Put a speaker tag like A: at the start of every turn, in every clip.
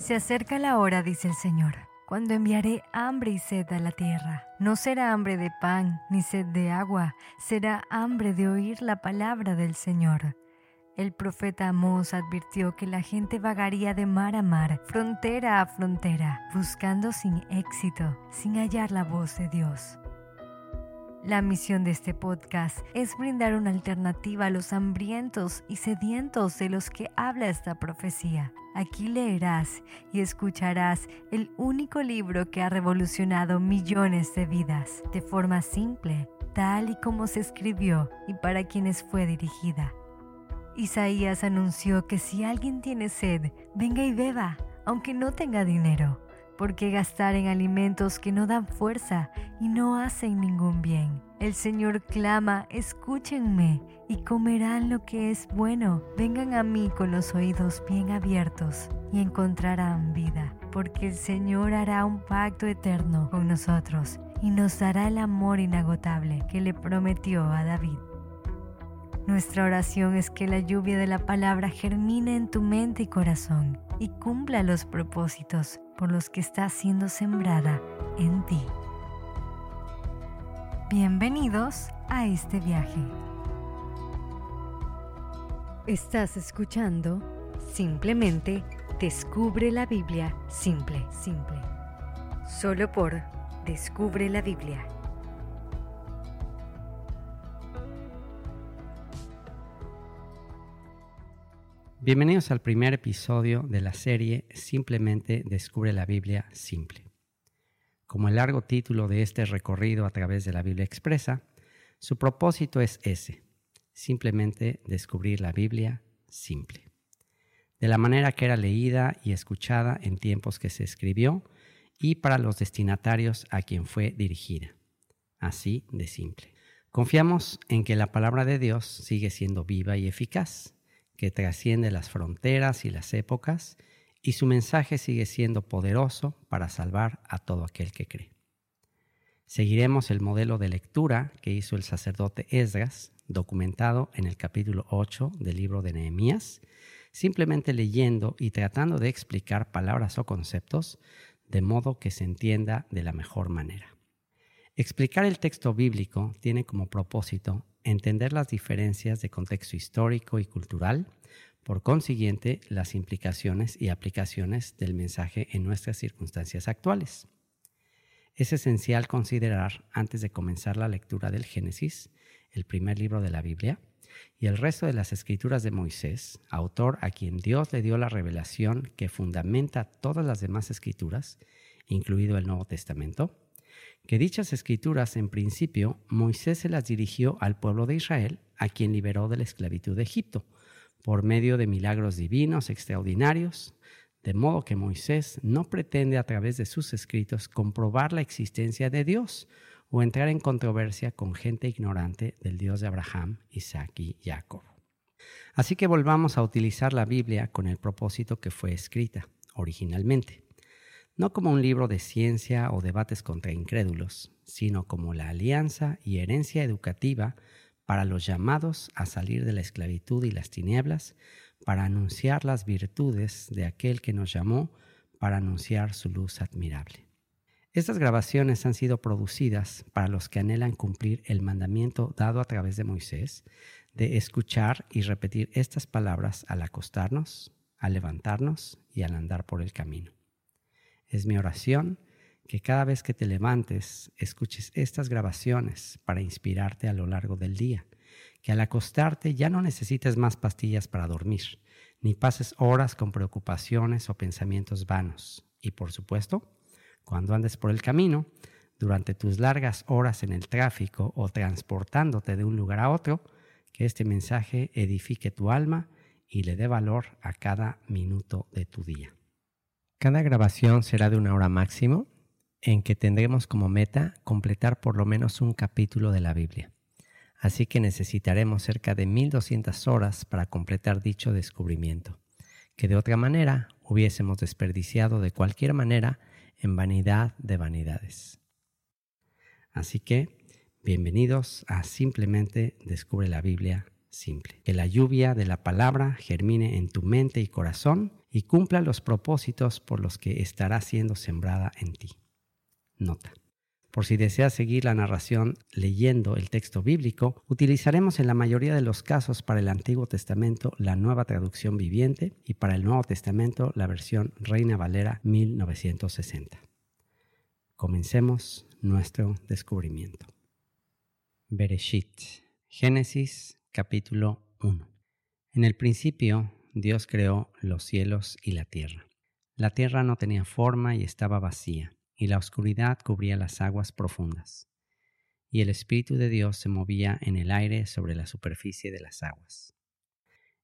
A: Se acerca la hora, dice el Señor, cuando enviaré hambre y sed a la tierra. No será hambre de pan ni sed de agua, será hambre de oír la palabra del Señor. El profeta Amós advirtió que la gente vagaría de mar a mar, frontera a frontera, buscando sin éxito, sin hallar la voz de Dios. La misión de este podcast es brindar una alternativa a los hambrientos y sedientos de los que habla esta profecía. Aquí leerás y escucharás el único libro que ha revolucionado millones de vidas, de forma simple, tal y como se escribió y para quienes fue dirigida. Isaías anunció que si alguien tiene sed, venga y beba, aunque no tenga dinero. ¿Por qué gastar en alimentos que no dan fuerza y no hacen ningún bien? El Señor clama, escúchenme y comerán lo que es bueno. Vengan a mí con los oídos bien abiertos y encontrarán vida, porque el Señor hará un pacto eterno con nosotros y nos dará el amor inagotable que le prometió a David. Nuestra oración es que la lluvia de la palabra germine en tu mente y corazón y cumpla los propósitos por los que está siendo sembrada en ti. Bienvenidos a este viaje. Estás escuchando Simplemente Descubre la Biblia Simple, Simple. Solo por Descubre la Biblia.
B: Bienvenidos al primer episodio de la serie Simplemente Descubre la Biblia Simple. Como el largo título de este recorrido a través de la Biblia expresa, su propósito es ese, simplemente descubrir la Biblia simple, de la manera que era leída y escuchada en tiempos que se escribió y para los destinatarios a quien fue dirigida, así de simple. Confiamos en que la palabra de Dios sigue siendo viva y eficaz que trasciende las fronteras y las épocas, y su mensaje sigue siendo poderoso para salvar a todo aquel que cree. Seguiremos el modelo de lectura que hizo el sacerdote Esdras, documentado en el capítulo 8 del libro de Nehemías, simplemente leyendo y tratando de explicar palabras o conceptos de modo que se entienda de la mejor manera. Explicar el texto bíblico tiene como propósito entender las diferencias de contexto histórico y cultural, por consiguiente, las implicaciones y aplicaciones del mensaje en nuestras circunstancias actuales. Es esencial considerar, antes de comenzar la lectura del Génesis, el primer libro de la Biblia, y el resto de las escrituras de Moisés, autor a quien Dios le dio la revelación que fundamenta todas las demás escrituras, incluido el Nuevo Testamento, que dichas escrituras en principio Moisés se las dirigió al pueblo de Israel, a quien liberó de la esclavitud de Egipto, por medio de milagros divinos extraordinarios, de modo que Moisés no pretende a través de sus escritos comprobar la existencia de Dios o entrar en controversia con gente ignorante del Dios de Abraham, Isaac y Jacob. Así que volvamos a utilizar la Biblia con el propósito que fue escrita originalmente no como un libro de ciencia o debates contra incrédulos, sino como la alianza y herencia educativa para los llamados a salir de la esclavitud y las tinieblas, para anunciar las virtudes de aquel que nos llamó, para anunciar su luz admirable. Estas grabaciones han sido producidas para los que anhelan cumplir el mandamiento dado a través de Moisés de escuchar y repetir estas palabras al acostarnos, al levantarnos y al andar por el camino. Es mi oración que cada vez que te levantes escuches estas grabaciones para inspirarte a lo largo del día, que al acostarte ya no necesites más pastillas para dormir, ni pases horas con preocupaciones o pensamientos vanos. Y por supuesto, cuando andes por el camino, durante tus largas horas en el tráfico o transportándote de un lugar a otro, que este mensaje edifique tu alma y le dé valor a cada minuto de tu día. Cada grabación será de una hora máximo en que tendremos como meta completar por lo menos un capítulo de la Biblia. Así que necesitaremos cerca de 1200 horas para completar dicho descubrimiento, que de otra manera hubiésemos desperdiciado de cualquier manera en vanidad de vanidades. Así que, bienvenidos a Simplemente Descubre la Biblia Simple. Que la lluvia de la palabra germine en tu mente y corazón y cumpla los propósitos por los que estará siendo sembrada en ti. Nota. Por si deseas seguir la narración leyendo el texto bíblico, utilizaremos en la mayoría de los casos para el Antiguo Testamento la nueva traducción viviente y para el Nuevo Testamento la versión Reina Valera 1960. Comencemos nuestro descubrimiento. Bereshit, Génesis capítulo 1. En el principio Dios creó los cielos y la tierra. La tierra no tenía forma y estaba vacía y la oscuridad cubría las aguas profundas, y el Espíritu de Dios se movía en el aire sobre la superficie de las aguas.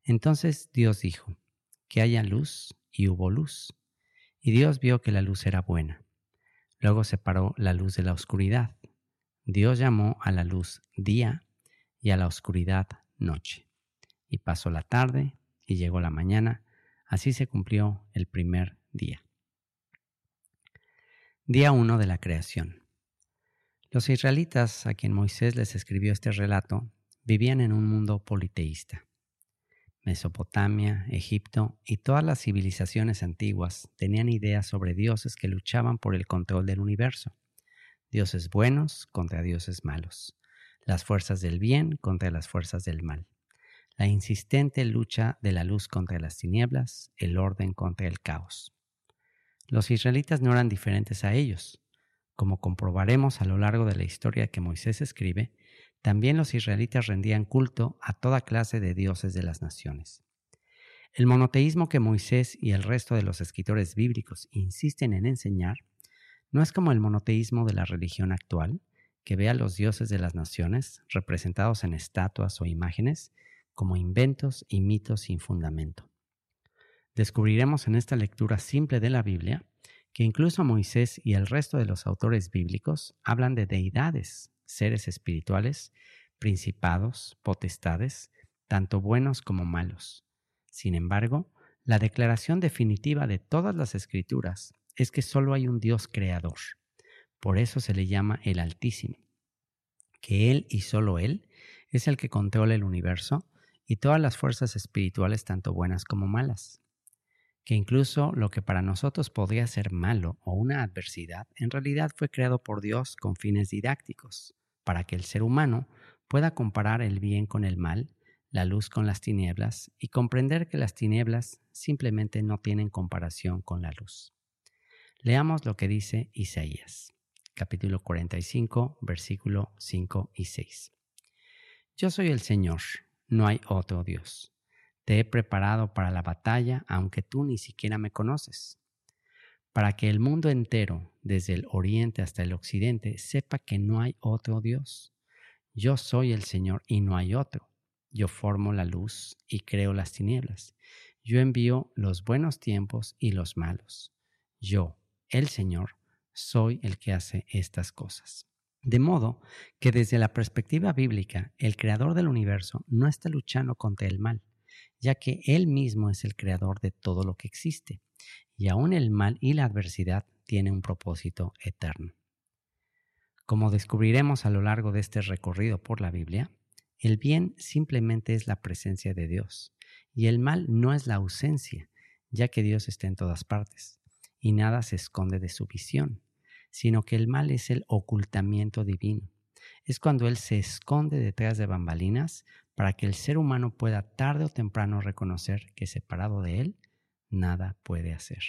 B: Entonces Dios dijo, que haya luz, y hubo luz, y Dios vio que la luz era buena. Luego separó la luz de la oscuridad. Dios llamó a la luz día y a la oscuridad noche. Y pasó la tarde y llegó la mañana, así se cumplió el primer día. Día 1 de la creación. Los israelitas, a quien Moisés les escribió este relato, vivían en un mundo politeísta. Mesopotamia, Egipto y todas las civilizaciones antiguas tenían ideas sobre dioses que luchaban por el control del universo. Dioses buenos contra dioses malos. Las fuerzas del bien contra las fuerzas del mal. La insistente lucha de la luz contra las tinieblas, el orden contra el caos. Los israelitas no eran diferentes a ellos. Como comprobaremos a lo largo de la historia que Moisés escribe, también los israelitas rendían culto a toda clase de dioses de las naciones. El monoteísmo que Moisés y el resto de los escritores bíblicos insisten en enseñar no es como el monoteísmo de la religión actual, que ve a los dioses de las naciones, representados en estatuas o imágenes, como inventos y mitos sin fundamento. Descubriremos en esta lectura simple de la Biblia que incluso Moisés y el resto de los autores bíblicos hablan de deidades, seres espirituales, principados, potestades, tanto buenos como malos. Sin embargo, la declaración definitiva de todas las escrituras es que solo hay un Dios creador. Por eso se le llama el Altísimo, que Él y solo Él es el que controla el universo y todas las fuerzas espirituales tanto buenas como malas que incluso lo que para nosotros podría ser malo o una adversidad, en realidad fue creado por Dios con fines didácticos, para que el ser humano pueda comparar el bien con el mal, la luz con las tinieblas y comprender que las tinieblas simplemente no tienen comparación con la luz. Leamos lo que dice Isaías, capítulo 45, versículo 5 y 6. Yo soy el Señor, no hay otro Dios. Te he preparado para la batalla, aunque tú ni siquiera me conoces, para que el mundo entero, desde el oriente hasta el occidente, sepa que no hay otro Dios. Yo soy el Señor y no hay otro. Yo formo la luz y creo las tinieblas. Yo envío los buenos tiempos y los malos. Yo, el Señor, soy el que hace estas cosas. De modo que desde la perspectiva bíblica, el creador del universo no está luchando contra el mal, ya que Él mismo es el creador de todo lo que existe, y aún el mal y la adversidad tienen un propósito eterno. Como descubriremos a lo largo de este recorrido por la Biblia, el bien simplemente es la presencia de Dios, y el mal no es la ausencia, ya que Dios está en todas partes, y nada se esconde de su visión, sino que el mal es el ocultamiento divino. Es cuando Él se esconde detrás de bambalinas para que el ser humano pueda tarde o temprano reconocer que separado de Él, nada puede hacer.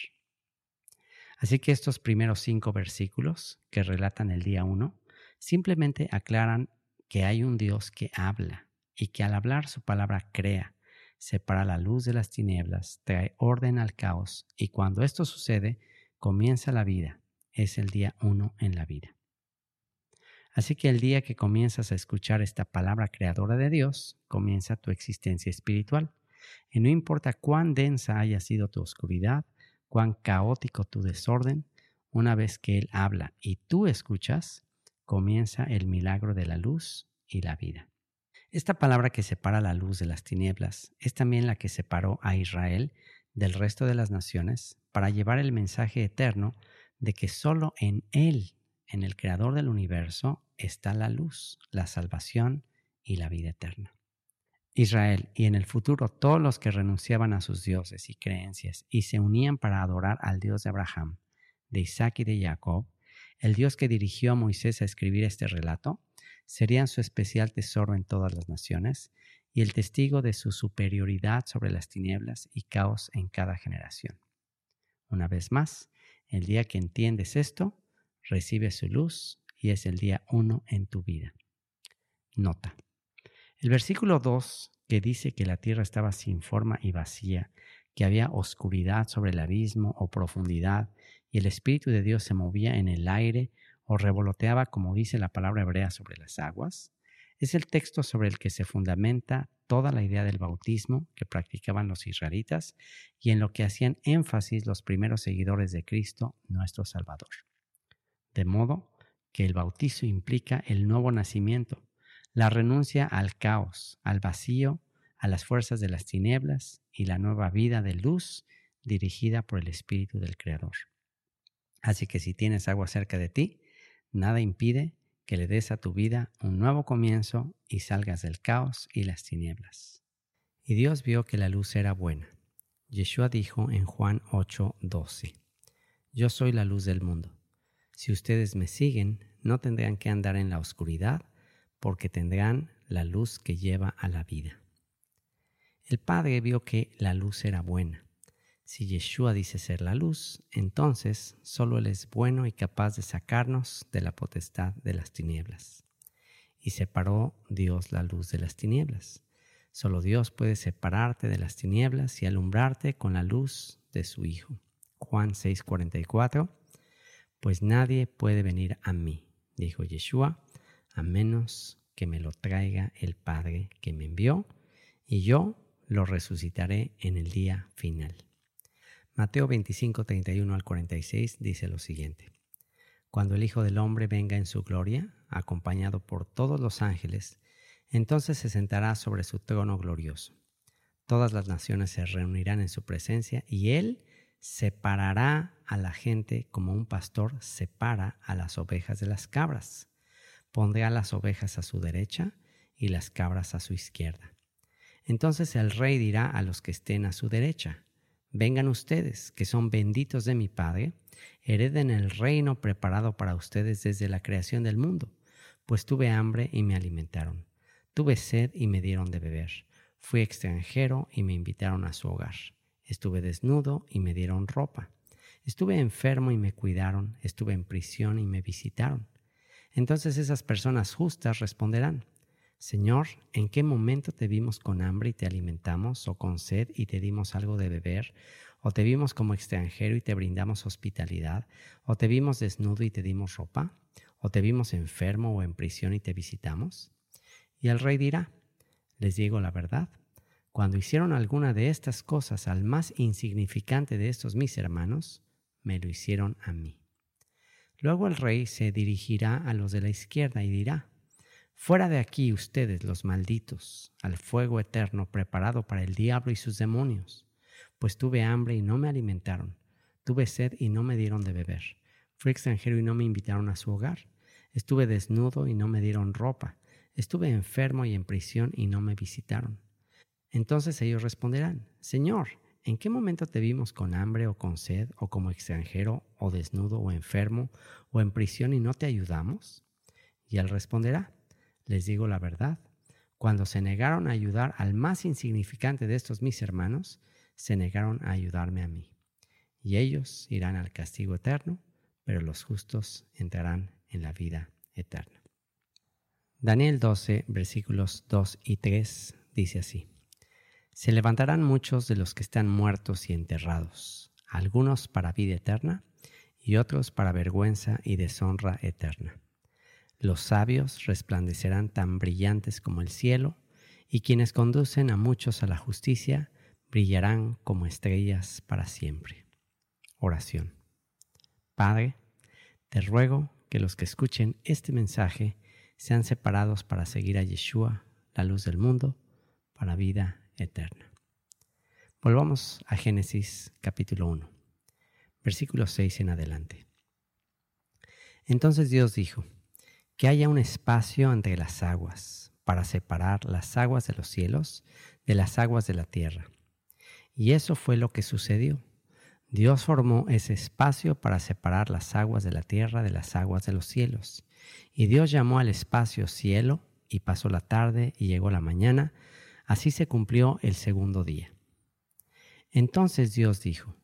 B: Así que estos primeros cinco versículos que relatan el día uno simplemente aclaran que hay un Dios que habla y que al hablar su palabra crea, separa la luz de las tinieblas, trae orden al caos y cuando esto sucede, comienza la vida. Es el día uno en la vida. Así que el día que comienzas a escuchar esta palabra creadora de Dios, comienza tu existencia espiritual. Y no importa cuán densa haya sido tu oscuridad, cuán caótico tu desorden, una vez que Él habla y tú escuchas, comienza el milagro de la luz y la vida. Esta palabra que separa la luz de las tinieblas es también la que separó a Israel del resto de las naciones para llevar el mensaje eterno de que solo en Él, en el Creador del universo, está la luz, la salvación y la vida eterna. Israel y en el futuro todos los que renunciaban a sus dioses y creencias y se unían para adorar al Dios de Abraham, de Isaac y de Jacob, el Dios que dirigió a Moisés a escribir este relato, serían su especial tesoro en todas las naciones y el testigo de su superioridad sobre las tinieblas y caos en cada generación. Una vez más, el día que entiendes esto, recibe su luz y es el día uno en tu vida. Nota. El versículo 2, que dice que la tierra estaba sin forma y vacía, que había oscuridad sobre el abismo o profundidad, y el Espíritu de Dios se movía en el aire o revoloteaba, como dice la palabra hebrea, sobre las aguas, es el texto sobre el que se fundamenta toda la idea del bautismo que practicaban los israelitas y en lo que hacían énfasis los primeros seguidores de Cristo, nuestro Salvador. De modo que el bautizo implica el nuevo nacimiento, la renuncia al caos, al vacío, a las fuerzas de las tinieblas y la nueva vida de luz dirigida por el Espíritu del Creador. Así que si tienes agua cerca de ti, nada impide que le des a tu vida un nuevo comienzo y salgas del caos y las tinieblas. Y Dios vio que la luz era buena. Yeshua dijo en Juan 8:12, Yo soy la luz del mundo. Si ustedes me siguen, no tendrán que andar en la oscuridad, porque tendrán la luz que lleva a la vida. El Padre vio que la luz era buena. Si Yeshua dice ser la luz, entonces solo Él es bueno y capaz de sacarnos de la potestad de las tinieblas. Y separó Dios la luz de las tinieblas. Solo Dios puede separarte de las tinieblas y alumbrarte con la luz de su Hijo. Juan 6:44 Pues nadie puede venir a mí, dijo Yeshua, a menos que me lo traiga el Padre que me envió, y yo lo resucitaré en el día final. Mateo 25, 31 al 46 dice lo siguiente. Cuando el Hijo del Hombre venga en su gloria, acompañado por todos los ángeles, entonces se sentará sobre su trono glorioso. Todas las naciones se reunirán en su presencia y Él separará a la gente como un pastor separa a las ovejas de las cabras. Pondrá las ovejas a su derecha y las cabras a su izquierda. Entonces el rey dirá a los que estén a su derecha, Vengan ustedes, que son benditos de mi Padre, hereden el reino preparado para ustedes desde la creación del mundo, pues tuve hambre y me alimentaron, tuve sed y me dieron de beber, fui extranjero y me invitaron a su hogar, estuve desnudo y me dieron ropa, estuve enfermo y me cuidaron, estuve en prisión y me visitaron. Entonces esas personas justas responderán, Señor, ¿en qué momento te vimos con hambre y te alimentamos, o con sed y te dimos algo de beber? ¿O te vimos como extranjero y te brindamos hospitalidad? ¿O te vimos desnudo y te dimos ropa? ¿O te vimos enfermo o en prisión y te visitamos? Y el rey dirá, les digo la verdad, cuando hicieron alguna de estas cosas al más insignificante de estos mis hermanos, me lo hicieron a mí. Luego el rey se dirigirá a los de la izquierda y dirá, Fuera de aquí ustedes, los malditos, al fuego eterno preparado para el diablo y sus demonios. Pues tuve hambre y no me alimentaron, tuve sed y no me dieron de beber, fui extranjero y no me invitaron a su hogar, estuve desnudo y no me dieron ropa, estuve enfermo y en prisión y no me visitaron. Entonces ellos responderán, Señor, ¿en qué momento te vimos con hambre o con sed o como extranjero o desnudo o enfermo o en prisión y no te ayudamos? Y él responderá, les digo la verdad, cuando se negaron a ayudar al más insignificante de estos mis hermanos, se negaron a ayudarme a mí. Y ellos irán al castigo eterno, pero los justos entrarán en la vida eterna. Daniel 12, versículos 2 y 3 dice así. Se levantarán muchos de los que están muertos y enterrados, algunos para vida eterna y otros para vergüenza y deshonra eterna. Los sabios resplandecerán tan brillantes como el cielo, y quienes conducen a muchos a la justicia brillarán como estrellas para siempre. Oración. Padre, te ruego que los que escuchen este mensaje sean separados para seguir a Yeshua, la luz del mundo, para vida eterna. Volvamos a Génesis capítulo 1, versículo 6 en adelante. Entonces Dios dijo, que haya un espacio entre las aguas, para separar las aguas de los cielos de las aguas de la tierra. Y eso fue lo que sucedió. Dios formó ese espacio para separar las aguas de la tierra de las aguas de los cielos. Y Dios llamó al espacio cielo, y pasó la tarde y llegó la mañana. Así se cumplió el segundo día. Entonces Dios dijo,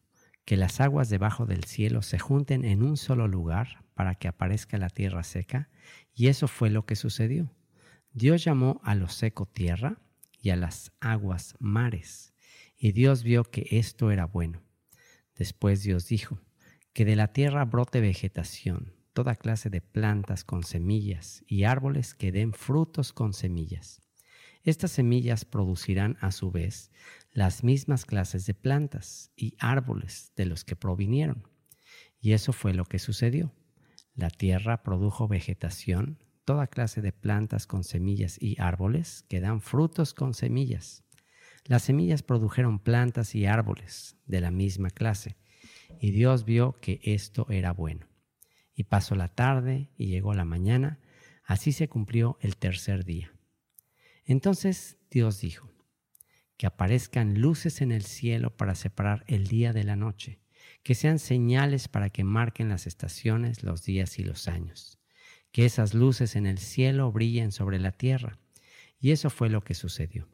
B: que las aguas debajo del cielo se junten en un solo lugar para que aparezca la tierra seca, y eso fue lo que sucedió. Dios llamó a lo seco tierra y a las aguas mares, y Dios vio que esto era bueno. Después Dios dijo, que de la tierra brote vegetación, toda clase de plantas con semillas y árboles que den frutos con semillas. Estas semillas producirán a su vez las mismas clases de plantas y árboles de los que provinieron. Y eso fue lo que sucedió. La tierra produjo vegetación, toda clase de plantas con semillas y árboles que dan frutos con semillas. Las semillas produjeron plantas y árboles de la misma clase, y Dios vio que esto era bueno. Y pasó la tarde y llegó la mañana, así se cumplió el tercer día. Entonces Dios dijo, que aparezcan luces en el cielo para separar el día de la noche, que sean señales para que marquen las estaciones, los días y los años, que esas luces en el cielo brillen sobre la tierra. Y eso fue lo que sucedió.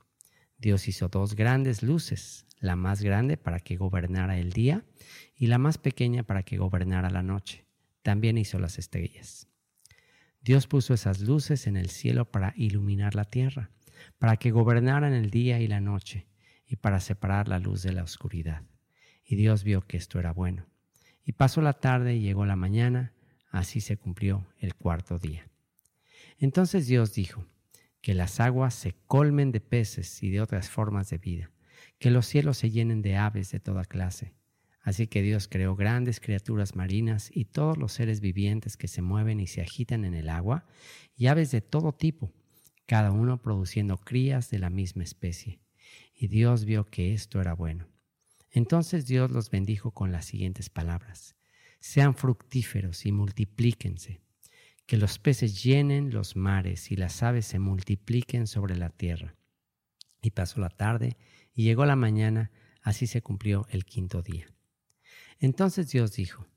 B: Dios hizo dos grandes luces, la más grande para que gobernara el día y la más pequeña para que gobernara la noche. También hizo las estrellas. Dios puso esas luces en el cielo para iluminar la tierra para que gobernaran el día y la noche, y para separar la luz de la oscuridad. Y Dios vio que esto era bueno. Y pasó la tarde y llegó la mañana, así se cumplió el cuarto día. Entonces Dios dijo, que las aguas se colmen de peces y de otras formas de vida, que los cielos se llenen de aves de toda clase. Así que Dios creó grandes criaturas marinas y todos los seres vivientes que se mueven y se agitan en el agua, y aves de todo tipo, cada uno produciendo crías de la misma especie. Y Dios vio que esto era bueno. Entonces Dios los bendijo con las siguientes palabras. Sean fructíferos y multiplíquense, que los peces llenen los mares y las aves se multipliquen sobre la tierra. Y pasó la tarde y llegó la mañana, así se cumplió el quinto día. Entonces Dios dijo,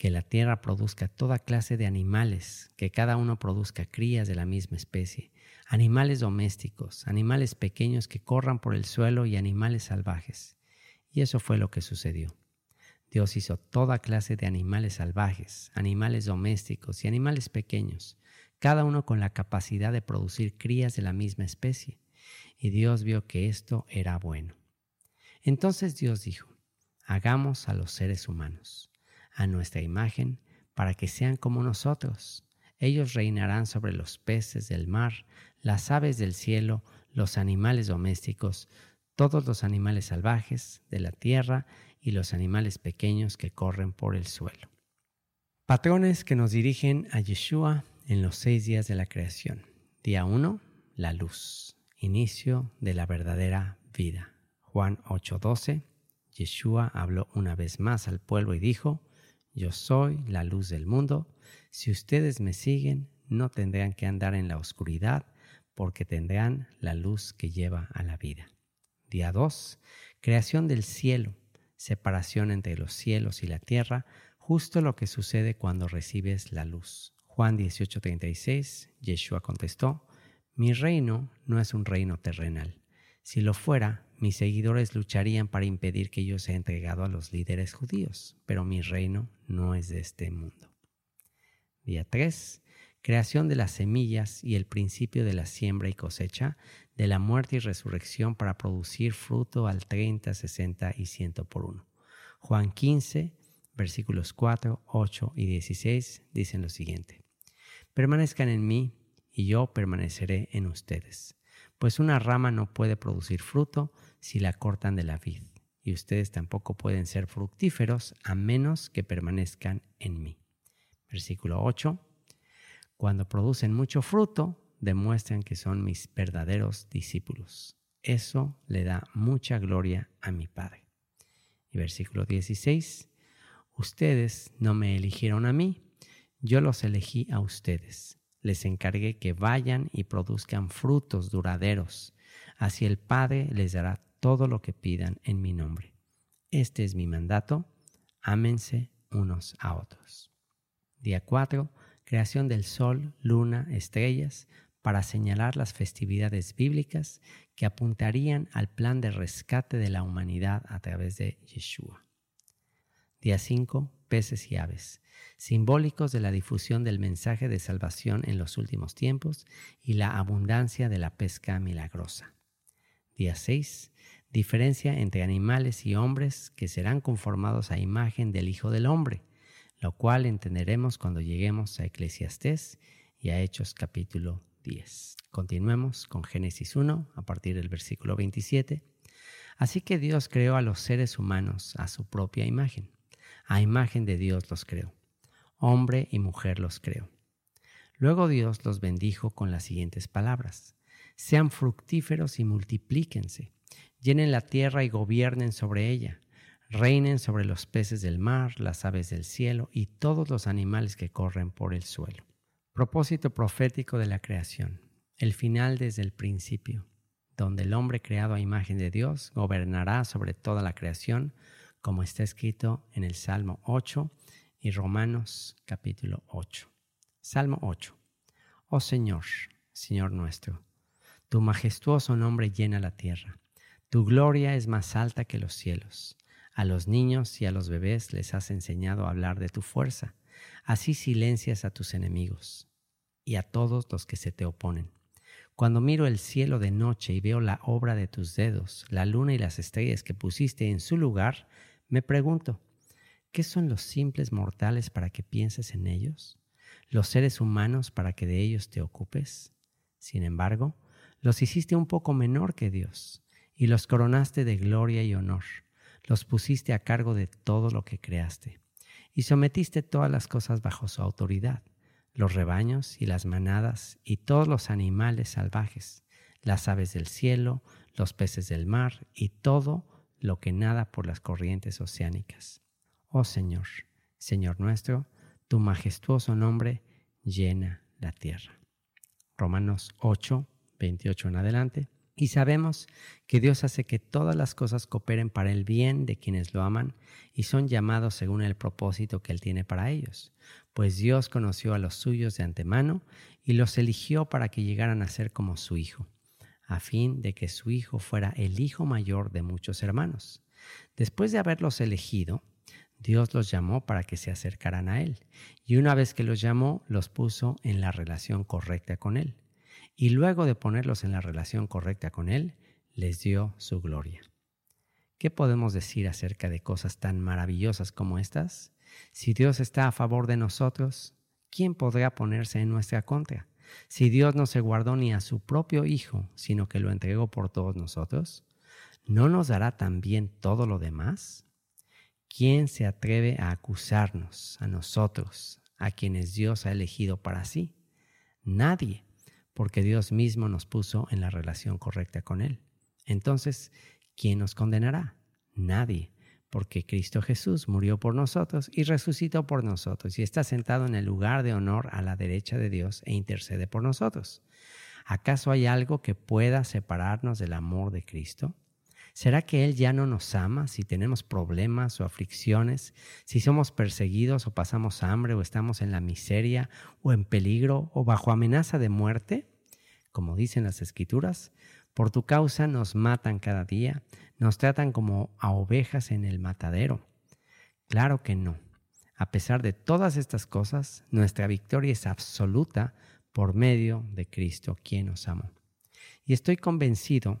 B: que la tierra produzca toda clase de animales, que cada uno produzca crías de la misma especie, animales domésticos, animales pequeños que corran por el suelo y animales salvajes. Y eso fue lo que sucedió. Dios hizo toda clase de animales salvajes, animales domésticos y animales pequeños, cada uno con la capacidad de producir crías de la misma especie. Y Dios vio que esto era bueno. Entonces Dios dijo, hagamos a los seres humanos, a nuestra imagen, para que sean como nosotros. Ellos reinarán sobre los peces del mar, las aves del cielo, los animales domésticos, todos los animales salvajes de la tierra y los animales pequeños que corren por el suelo. Patrones que nos dirigen a Yeshua en los seis días de la creación. Día 1, la luz, inicio de la verdadera vida. Juan 8:12, Yeshua habló una vez más al pueblo y dijo, Yo soy la luz del mundo, si ustedes me siguen, no tendrán que andar en la oscuridad, porque tendrán la luz que lleva a la vida. Día 2. Creación del cielo, separación entre los cielos y la tierra, justo lo que sucede cuando recibes la luz. Juan 18:36, Yeshua contestó, Mi reino no es un reino terrenal. Si lo fuera, mis seguidores lucharían para impedir que yo sea entregado a los líderes judíos, pero mi reino no es de este mundo. Día 3 creación de las semillas y el principio de la siembra y cosecha, de la muerte y resurrección para producir fruto al 30, 60 y 100 por uno. Juan 15, versículos 4, 8 y 16 dicen lo siguiente. Permanezcan en mí y yo permaneceré en ustedes, pues una rama no puede producir fruto si la cortan de la vid, y ustedes tampoco pueden ser fructíferos a menos que permanezcan en mí. Versículo 8 cuando producen mucho fruto, demuestran que son mis verdaderos discípulos. Eso le da mucha gloria a mi Padre. Y versículo 16, ustedes no me eligieron a mí, yo los elegí a ustedes. les encargué que vayan y produzcan frutos duraderos. Así el Padre les dará todo lo que pidan en mi nombre. Este es mi mandato. Ámense unos a otros. Día 4. Creación del sol, luna, estrellas, para señalar las festividades bíblicas que apuntarían al plan de rescate de la humanidad a través de Yeshua. Día 5. Peces y aves, simbólicos de la difusión del mensaje de salvación en los últimos tiempos y la abundancia de la pesca milagrosa. Día 6. Diferencia entre animales y hombres que serán conformados a imagen del Hijo del Hombre, lo cual entenderemos cuando lleguemos a Eclesiastés y a Hechos capítulo 10. Continuemos con Génesis 1 a partir del versículo 27. Así que Dios creó a los seres humanos a su propia imagen. A imagen de Dios los creó. Hombre y mujer los creó. Luego Dios los bendijo con las siguientes palabras. Sean fructíferos y multiplíquense. Llenen la tierra y gobiernen sobre ella. Reinen sobre los peces del mar, las aves del cielo y todos los animales que corren por el suelo. Propósito profético de la creación. El final desde el principio, donde el hombre creado a imagen de Dios gobernará sobre toda la creación, como está escrito en el Salmo 8 y Romanos capítulo 8. Salmo 8. Oh Señor, Señor nuestro, tu majestuoso nombre llena la tierra. Tu gloria es más alta que los cielos. A los niños y a los bebés les has enseñado a hablar de tu fuerza. Así silencias a tus enemigos y a todos los que se te oponen. Cuando miro el cielo de noche y veo la obra de tus dedos, la luna y las estrellas que pusiste en su lugar, me pregunto, ¿qué son los simples mortales para que pienses en ellos? ¿Los seres humanos para que de ellos te ocupes? Sin embargo, los hiciste un poco menor que Dios, y los coronaste de gloria y honor, los pusiste a cargo de todo lo que creaste, y sometiste todas las cosas bajo su autoridad los rebaños y las manadas y todos los animales salvajes, las aves del cielo, los peces del mar y todo lo que nada por las corrientes oceánicas. Oh Señor, Señor nuestro, tu majestuoso nombre llena la tierra. Romanos 8, 28 en adelante. Y sabemos que Dios hace que todas las cosas cooperen para el bien de quienes lo aman y son llamados según el propósito que Él tiene para ellos. Pues Dios conoció a los suyos de antemano y los eligió para que llegaran a ser como su Hijo, a fin de que su Hijo fuera el Hijo mayor de muchos hermanos. Después de haberlos elegido, Dios los llamó para que se acercaran a Él, y una vez que los llamó, los puso en la relación correcta con Él y luego de ponerlos en la relación correcta con Él, les dio su gloria. ¿Qué podemos decir acerca de cosas tan maravillosas como estas? Si Dios está a favor de nosotros, ¿quién podrá ponerse en nuestra contra? Si Dios no se guardó ni a su propio Hijo, sino que lo entregó por todos nosotros, ¿no nos dará también todo lo demás? ¿Quién se atreve a acusarnos, a nosotros, a quienes Dios ha elegido para sí? Nadie porque Dios mismo nos puso en la relación correcta con Él. Entonces, ¿quién nos condenará? Nadie, porque Cristo Jesús murió por nosotros y resucitó por nosotros y está sentado en el lugar de honor a la derecha de Dios e intercede por nosotros. ¿Acaso hay algo que pueda separarnos del amor de Cristo? ¿Será que Él ya no nos ama si tenemos problemas o aflicciones, si somos perseguidos o pasamos hambre o estamos en la miseria o en peligro o bajo amenaza de muerte? Como dicen las escrituras, por tu causa nos matan cada día, nos tratan como a ovejas en el matadero. Claro que no. A pesar de todas estas cosas, nuestra victoria es absoluta por medio de Cristo, quien nos amó. Y estoy convencido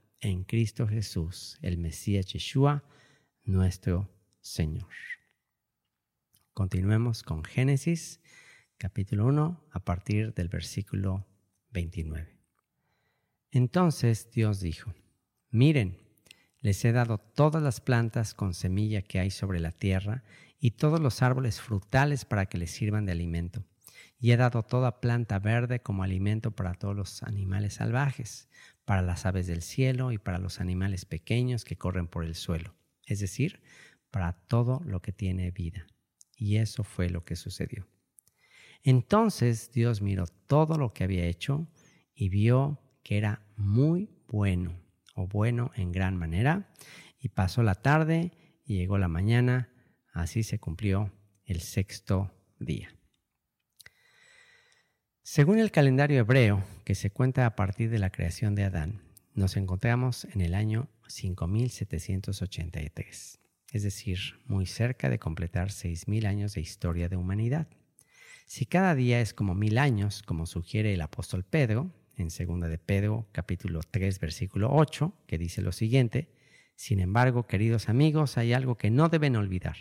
B: en Cristo Jesús, el Mesías Yeshua, nuestro Señor. Continuemos con Génesis capítulo 1 a partir del versículo 29. Entonces Dios dijo, miren, les he dado todas las plantas con semilla que hay sobre la tierra y todos los árboles frutales para que les sirvan de alimento. Y he dado toda planta verde como alimento para todos los animales salvajes, para las aves del cielo y para los animales pequeños que corren por el suelo, es decir, para todo lo que tiene vida. Y eso fue lo que sucedió. Entonces Dios miró todo lo que había hecho y vio que era muy bueno o bueno en gran manera. Y pasó la tarde y llegó la mañana. Así se cumplió el sexto día. Según el calendario hebreo, que se cuenta a partir de la creación de Adán, nos encontramos en el año 5783, es decir, muy cerca de completar 6.000 años de historia de humanidad. Si cada día es como mil años, como sugiere el apóstol Pedro, en 2 de Pedro capítulo 3 versículo 8, que dice lo siguiente, Sin embargo, queridos amigos, hay algo que no deben olvidar.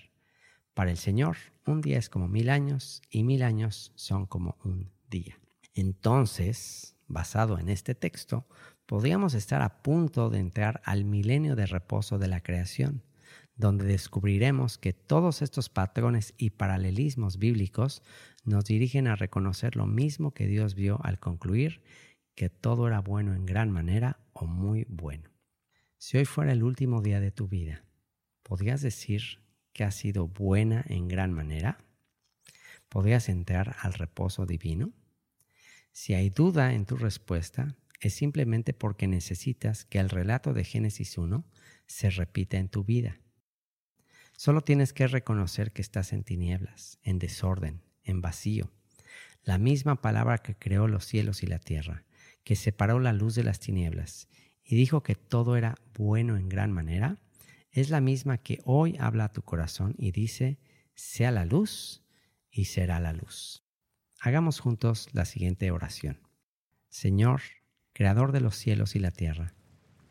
B: Para el Señor, un día es como mil años y mil años son como un día. Entonces, basado en este texto, podríamos estar a punto de entrar al milenio de reposo de la creación, donde descubriremos que todos estos patrones y paralelismos bíblicos nos dirigen a reconocer lo mismo que Dios vio al concluir que todo era bueno en gran manera o muy bueno. Si hoy fuera el último día de tu vida, ¿podrías decir que ha sido buena en gran manera? ¿Podrías entrar al reposo divino? Si hay duda en tu respuesta, es simplemente porque necesitas que el relato de Génesis 1 se repita en tu vida. Solo tienes que reconocer que estás en tinieblas, en desorden, en vacío. La misma palabra que creó los cielos y la tierra que separó la luz de las tinieblas y dijo que todo era bueno en gran manera, es la misma que hoy habla a tu corazón y dice, sea la luz y será la luz. Hagamos juntos la siguiente oración. Señor, Creador de los cielos y la tierra,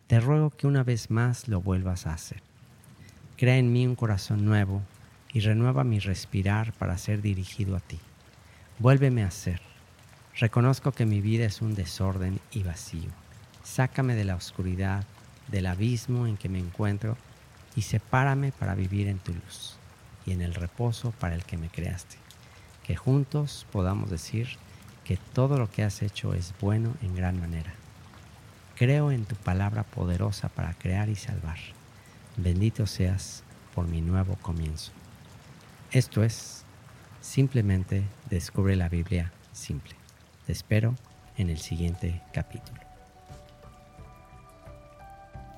B: te ruego que una vez más lo vuelvas a hacer. Crea en mí un corazón nuevo y renueva mi respirar para ser dirigido a ti. Vuélveme a ser Reconozco que mi vida es un desorden y vacío. Sácame de la oscuridad, del abismo en que me encuentro y sepárame para vivir en tu luz y en el reposo para el que me creaste. Que juntos podamos decir que todo lo que has hecho es bueno en gran manera. Creo en tu palabra poderosa para crear y salvar. Bendito seas por mi nuevo comienzo. Esto es, simplemente descubre la Biblia simple. Te espero en el siguiente capítulo.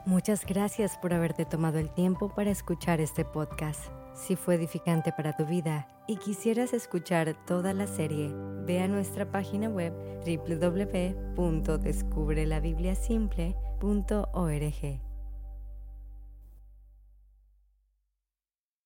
A: Muchas gracias por haberte tomado el tiempo para escuchar este podcast. Si fue edificante para tu vida y quisieras escuchar toda la serie, ve a nuestra página web www.descubrelabibliasimple.org.